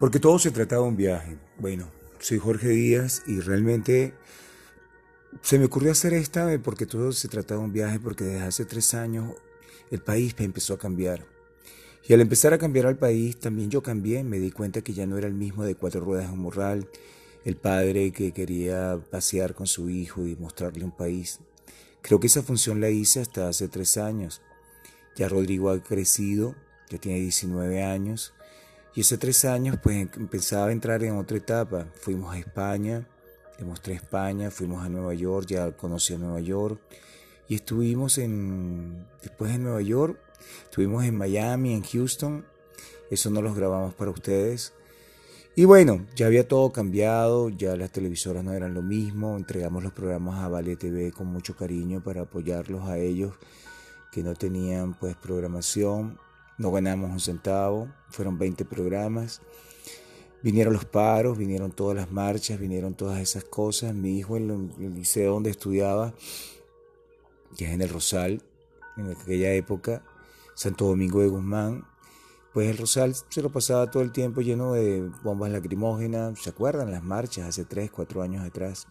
Porque todo se trataba de un viaje. Bueno, soy Jorge Díaz y realmente se me ocurrió hacer esta porque todo se trataba de un viaje porque desde hace tres años el país empezó a cambiar. Y al empezar a cambiar al país, también yo cambié, me di cuenta que ya no era el mismo de cuatro ruedas en morral, el padre que quería pasear con su hijo y mostrarle un país. Creo que esa función la hice hasta hace tres años. Ya Rodrigo ha crecido, ya tiene 19 años, y hace tres años pues empezaba a entrar en otra etapa. Fuimos a España, le mostré España, fuimos a Nueva York, ya conocí a Nueva York, y estuvimos en, después de Nueva York, estuvimos en Miami, en Houston, eso no los grabamos para ustedes. Y bueno, ya había todo cambiado, ya las televisoras no eran lo mismo, entregamos los programas a Vale TV con mucho cariño para apoyarlos a ellos que no tenían pues programación no ganamos un centavo, fueron 20 programas. Vinieron los paros, vinieron todas las marchas, vinieron todas esas cosas. Mi hijo en el liceo donde estudiaba, que es en el Rosal, en aquella época, Santo Domingo de Guzmán, pues el Rosal se lo pasaba todo el tiempo lleno de bombas lacrimógenas. ¿Se acuerdan las marchas hace 3, 4 años atrás?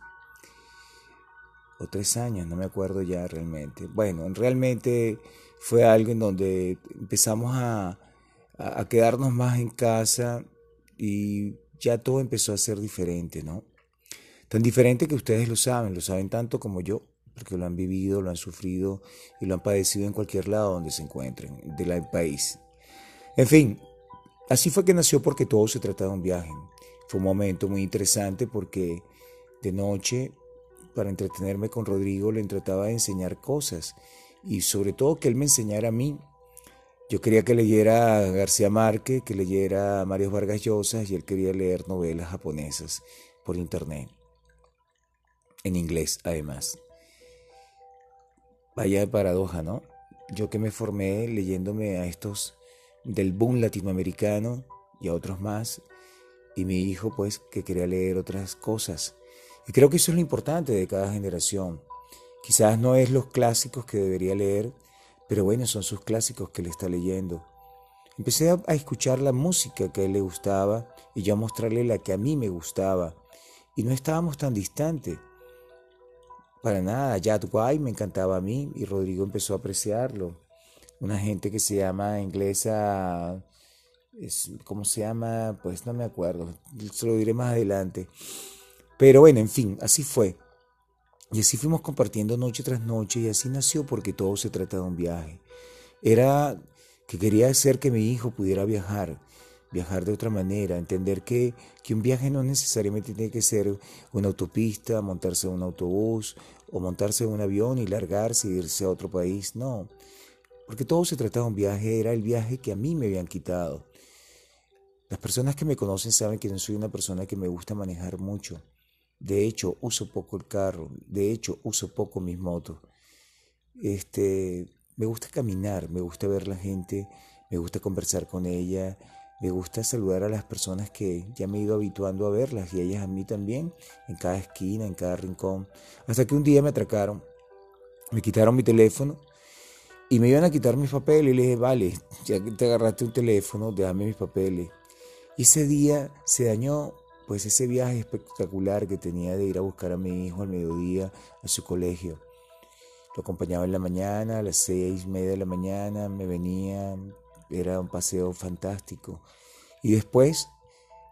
O 3 años, no me acuerdo ya realmente. Bueno, realmente fue algo en donde empezamos a, a, quedarnos más en casa y ya todo empezó a ser diferente, ¿no? Tan diferente que ustedes lo saben, lo saben tanto como yo, porque lo han vivido, lo han sufrido y lo han padecido en cualquier lado donde se encuentren del país. En fin, así fue que nació porque todo se trataba de un viaje. Fue un momento muy interesante porque de noche, para entretenerme con Rodrigo, le trataba de enseñar cosas y sobre todo que él me enseñara a mí. Yo quería que leyera García Márquez, que leyera Mario Vargas Llosa y él quería leer novelas japonesas por internet, en inglés además. Vaya paradoja, ¿no? Yo que me formé leyéndome a estos del boom latinoamericano y a otros más, y mi hijo pues que quería leer otras cosas. Y creo que eso es lo importante de cada generación. Quizás no es los clásicos que debería leer, pero bueno, son sus clásicos que le está leyendo. Empecé a, escuchar la música que a él le gustaba y yo a mostrarle la que a mí me gustaba. Y no estábamos tan distantes. Para nada, Jad White me encantaba a mí y Rodrigo empezó a apreciarlo. Una gente que se llama inglesa, es, ¿cómo se llama? Pues no me acuerdo, se lo diré más adelante. Pero bueno, en fin, así fue. Y así fuimos compartiendo noche tras noche y así nació porque todo se trata de un viaje. Era que quería hacer que mi hijo pudiera viajar, viajar de otra manera, entender que, que un viaje no necesariamente tiene que ser una autopista, montarse en un autobús o montarse en un avión y largarse e irse a otro país, no. Porque todo se trataba de un viaje, era el viaje que a mí me habían quitado. Las personas que me conocen saben que no soy una persona que me gusta manejar mucho. De hecho, uso poco el carro. De hecho, uso poco mis motos. Este, me gusta caminar, me gusta ver la gente, me gusta conversar con ella, me gusta saludar a las personas que ya me he ido habituando a verlas y ellas a mí también, en cada esquina, en cada rincón. Hasta que un día me atracaron, me quitaron mi teléfono y me iban a quitar mis papeles y le dije, vale, ya que te agarraste un teléfono, déjame mis papeles. Y ese día se dañó pues ese viaje espectacular que tenía de ir a buscar a mi hijo al mediodía a su colegio. Lo acompañaba en la mañana, a las seis y media de la mañana, me venía, era un paseo fantástico. Y después,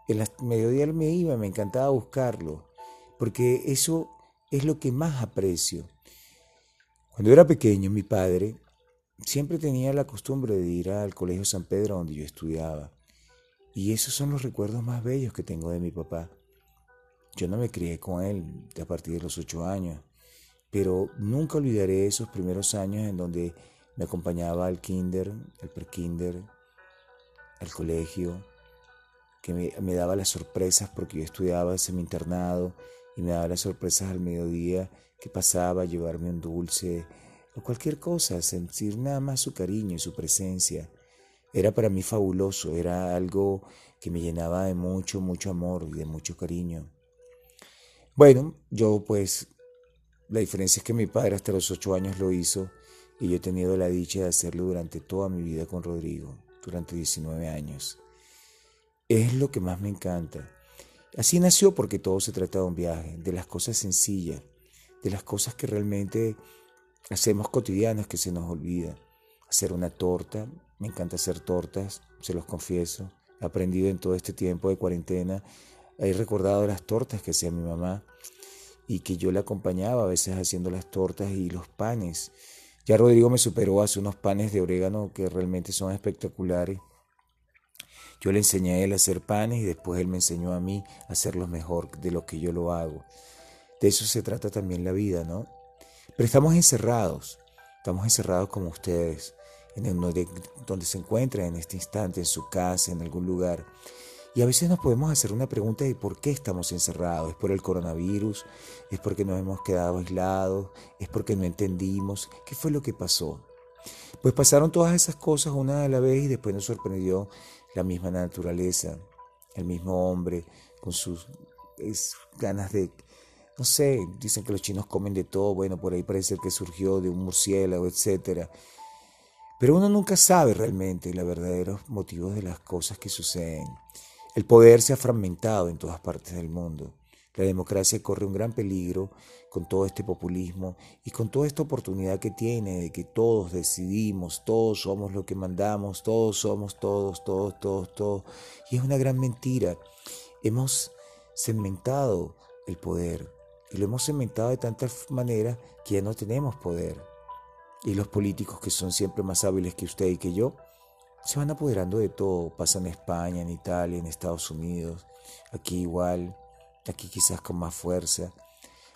en el mediodía me iba, me encantaba buscarlo, porque eso es lo que más aprecio. Cuando era pequeño, mi padre siempre tenía la costumbre de ir al Colegio San Pedro donde yo estudiaba. Y esos son los recuerdos más bellos que tengo de mi papá. Yo no me crié con él a partir de los ocho años, pero nunca olvidaré esos primeros años en donde me acompañaba al kinder, al prekinder, al colegio, que me, daba las sorpresas porque yo estudiaba en semi-internado y me daba las sorpresas al mediodía que pasaba a llevarme un dulce o cualquier cosa, sentir nada más su cariño y su presencia. Era para mí fabuloso, era algo que me llenaba de mucho, mucho amor y de mucho cariño. Bueno, yo pues, la diferencia es que mi padre hasta los ocho años lo hizo y yo he tenido la dicha de hacerlo durante toda mi vida con Rodrigo, durante 19 años. es lo que más me encanta. Así nació porque todo se trata de un viaje, de las cosas sencillas, de las cosas que realmente hacemos cotidianas que se nos olvida. Hacer una torta, me encanta hacer tortas, se los confieso. He aprendido en todo este tiempo de cuarentena. He recordado las tortas que hacía mi mamá y que yo le acompañaba a veces haciendo las tortas y los panes. Ya Rodrigo me superó, hace unos panes de orégano que realmente son espectaculares. Yo le enseñé a él a hacer panes y después él me enseñó a mí a hacerlos mejor de lo que yo lo hago. De eso se trata también la vida, ¿no? Pero estamos encerrados, estamos encerrados como ustedes, en donde, se encuentran en este instante, en su casa, en algún lugar. Y a veces nos podemos hacer una pregunta de por qué estamos encerrados. ¿Es por el coronavirus? ¿Es porque nos hemos quedado aislados? ¿Es porque no entendimos? ¿Qué fue lo que pasó? Pues pasaron todas esas cosas una a la vez y después nos sorprendió la misma naturaleza, el mismo hombre con sus ganas de, no sé, dicen que los chinos comen de todo, bueno, por ahí parece que surgió de un murciélago, etcétera. Pero uno nunca sabe realmente los verdaderos motivos de las cosas que suceden. El poder se ha fragmentado en todas partes del mundo. La democracia corre un gran peligro con todo este populismo y con toda esta oportunidad que tiene de que todos decidimos, todos somos lo que mandamos, todos somos todos, todos, todos, todos. Y es una gran mentira. Hemos segmentado el poder y lo hemos segmentado de tantas maneras que ya no tenemos poder. Y los políticos que son siempre más hábiles que usted y que yo, se van apoderando de todo. Pasa en España, en Italia, en Estados Unidos, aquí igual aquí quizás con más fuerza.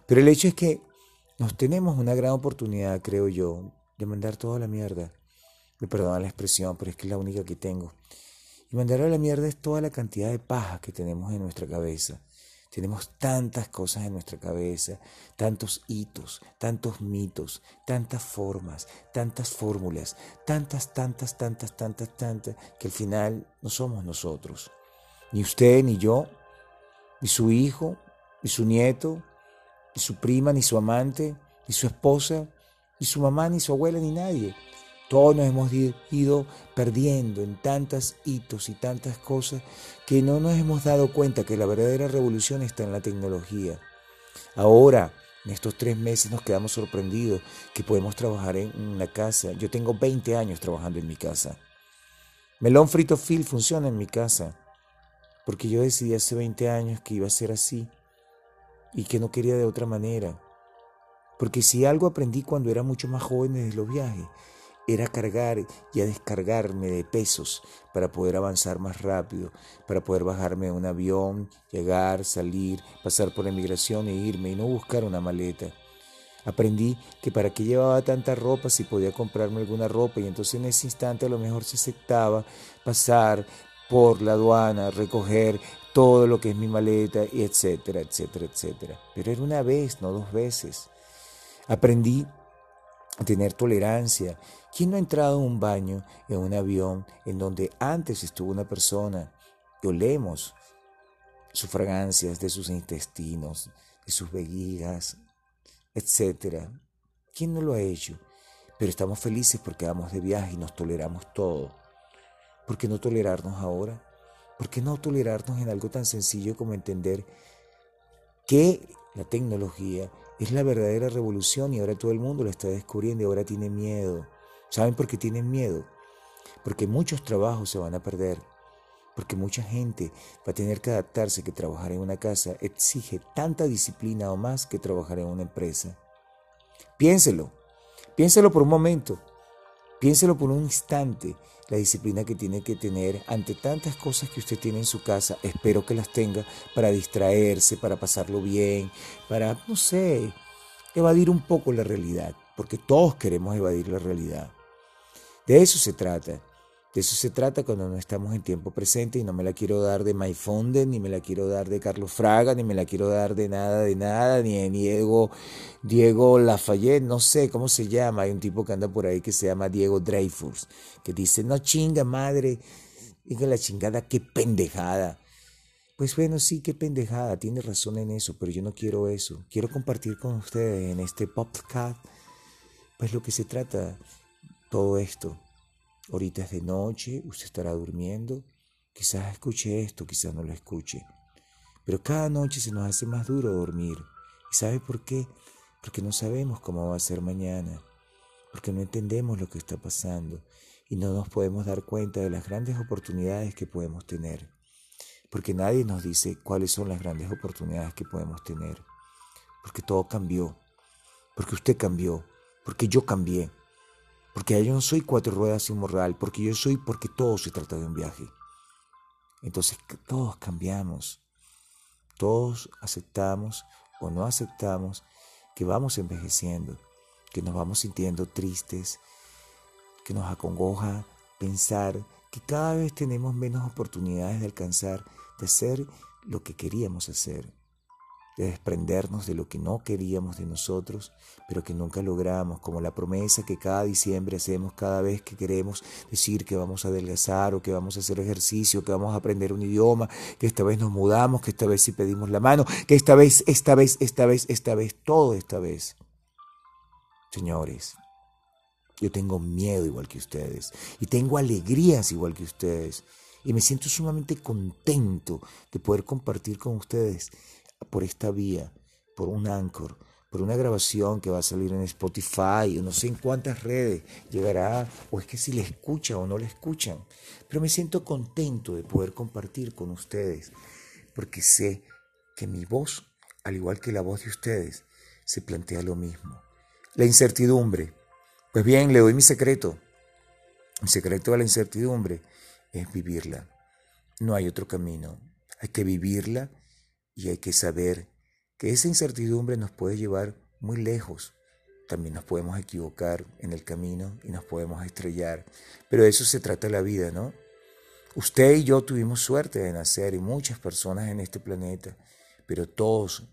Pero el hecho es que nos tenemos una gran oportunidad, creo yo, de mandar toda la mierda. Me perdonan la expresión, pero es que es la única que tengo. Y mandar a la mierda es toda la cantidad de paja que tenemos en nuestra cabeza. Tenemos tantas cosas en nuestra cabeza, tantos hitos, tantos mitos, tantas formas, tantas fórmulas, tantas, tantas, tantas, tantas, tantas, que al final no somos nosotros. Ni usted ni yo ni su hijo, ni su nieto, ni su prima, ni su amante, ni su esposa, ni su mamá, ni su abuela, ni nadie. Todos nos hemos ido perdiendo en tantos hitos y tantas cosas que no nos hemos dado cuenta que la verdadera revolución está en la tecnología. Ahora, en estos tres meses nos quedamos sorprendidos que podemos trabajar en una casa. Yo tengo 20 años trabajando en mi casa. Melón Frito Phil funciona en mi casa porque yo decidí hace 20 años que iba a ser así y que no quería de otra manera. Porque si algo aprendí cuando era mucho más joven desde los viajes, era cargar y a descargarme de pesos para poder avanzar más rápido, para poder bajarme de un avión, llegar, salir, pasar por la emigración e irme y no buscar una maleta. Aprendí que para qué llevaba tanta ropa si podía comprarme alguna ropa y entonces en ese instante a lo mejor se aceptaba pasar por la aduana, recoger todo lo que es mi maleta, y etcétera, etcétera, etcétera. Pero era una vez, no dos veces. Aprendí tener tolerancia. ¿Quién no ha entrado en un baño, en un avión, en donde antes estuvo una persona y olemos sus fragancias de sus intestinos, de sus vejigas, etcétera? ¿Quién no lo ha hecho? Pero estamos felices porque vamos de viaje y nos toleramos todo. ¿Por qué no tolerarnos ahora? ¿Por qué no tolerarnos en algo tan sencillo como entender que la tecnología es la verdadera revolución y ahora todo el mundo lo está descubriendo y ahora tiene miedo? ¿Saben por qué tienen miedo? Porque muchos trabajos se van a perder, porque mucha gente va a tener que adaptarse que trabajar en una casa exige tanta disciplina o más que trabajar en una empresa. Piénselo, piénselo por un momento, piénselo por un instante la disciplina que tiene que tener ante tantas cosas que usted tiene en su casa. Espero que las tenga para distraerse, para pasarlo bien, para, no sé, evadir un poco la realidad, porque todos queremos evadir la realidad. De eso se trata. De eso se trata cuando no estamos en tiempo presente y no me la quiero dar de Maifonde, ni me la quiero dar de Carlos Fraga, ni me la quiero dar de nada, de nada, ni de Diego, Diego Lafayette, no sé cómo se llama. Hay un tipo que anda por ahí que se llama Diego Dreyfus, que dice, no chinga madre, diga la chingada, qué pendejada. Pues bueno, sí, qué pendejada, tiene razón en eso, pero yo no quiero eso. Quiero compartir con ustedes en este podcast, pues lo que se trata todo esto. Ahorita es de noche, usted estará durmiendo. Quizás escuche esto, quizás no lo escuche. Pero cada noche se nos hace más duro dormir. ¿Y sabe por qué? Porque no sabemos cómo va a ser mañana. Porque no entendemos lo que está pasando y no nos podemos dar cuenta de las grandes oportunidades que podemos tener. Porque nadie nos dice cuáles son las grandes oportunidades que podemos tener. Porque todo cambió. Porque usted cambió. Porque yo cambié. Porque yo no soy cuatro ruedas sin moral. Porque yo soy porque todo se trata de un viaje. Entonces todos cambiamos. Todos aceptamos o no aceptamos que vamos envejeciendo, que nos vamos sintiendo tristes, que nos acongoja pensar que cada vez tenemos menos oportunidades de alcanzar, de hacer lo que queríamos hacer, de desprendernos de lo que no queríamos de nosotros, pero que nunca logramos, como la promesa que cada diciembre hacemos cada vez que queremos decir que vamos a adelgazar o que vamos a hacer ejercicio, que vamos a aprender un idioma, que esta vez nos mudamos, que esta vez sí pedimos la mano, que esta vez, esta vez, esta vez, esta vez, todo esta vez. Señores, yo tengo miedo igual que ustedes y tengo alegrías igual que ustedes. Y me siento sumamente contento de poder compartir con ustedes por esta vía, por un anchor, por una grabación que va a salir en Spotify o no sé en cuántas redes llegará, o es que si le escuchan o no le escuchan. Pero me siento contento de poder compartir con ustedes, porque sé que mi voz, al igual que la voz de ustedes, se plantea lo mismo. La incertidumbre pues bien, le doy mi secreto. Mi secreto a la incertidumbre es vivirla. No hay otro camino. Hay que vivirla y hay que saber que esa incertidumbre nos puede llevar muy lejos. También nos podemos equivocar en el camino y nos podemos estrellar. Pero de eso se trata la vida, ¿no? Usted y yo tuvimos suerte de nacer y muchas personas en este planeta, pero todos,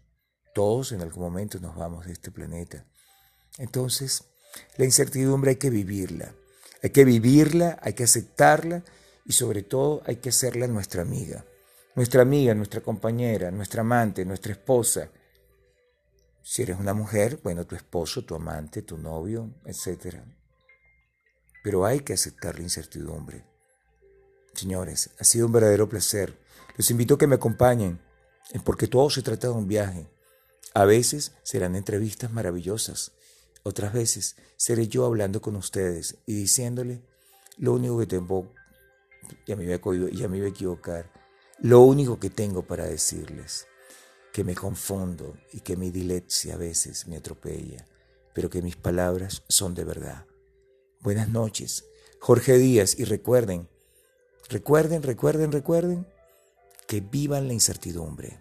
todos en algún momento nos vamos de este planeta. Entonces, la incertidumbre hay que vivirla. Hay que vivirla, hay que aceptarla y sobre todo hay que hacerla nuestra amiga. Nuestra amiga, nuestra compañera, nuestra amante, nuestra esposa. Si eres una mujer, bueno, tu esposo, tu amante, tu novio, etc. Pero hay que aceptar la incertidumbre. Señores, ha sido un verdadero placer. Los invito a que me acompañen, porque todo se trata de un viaje. A veces serán entrevistas maravillosas, otras veces seré yo hablando con ustedes y diciéndole lo único que tengo, ya me a, ya me iba a equivocar, lo único que tengo para decirles, que me confundo y que mi dilepsia a veces me atropella, pero que mis palabras son de verdad. Buenas noches, Jorge Díaz, y recuerden, recuerden, recuerden, recuerden, que vivan la incertidumbre.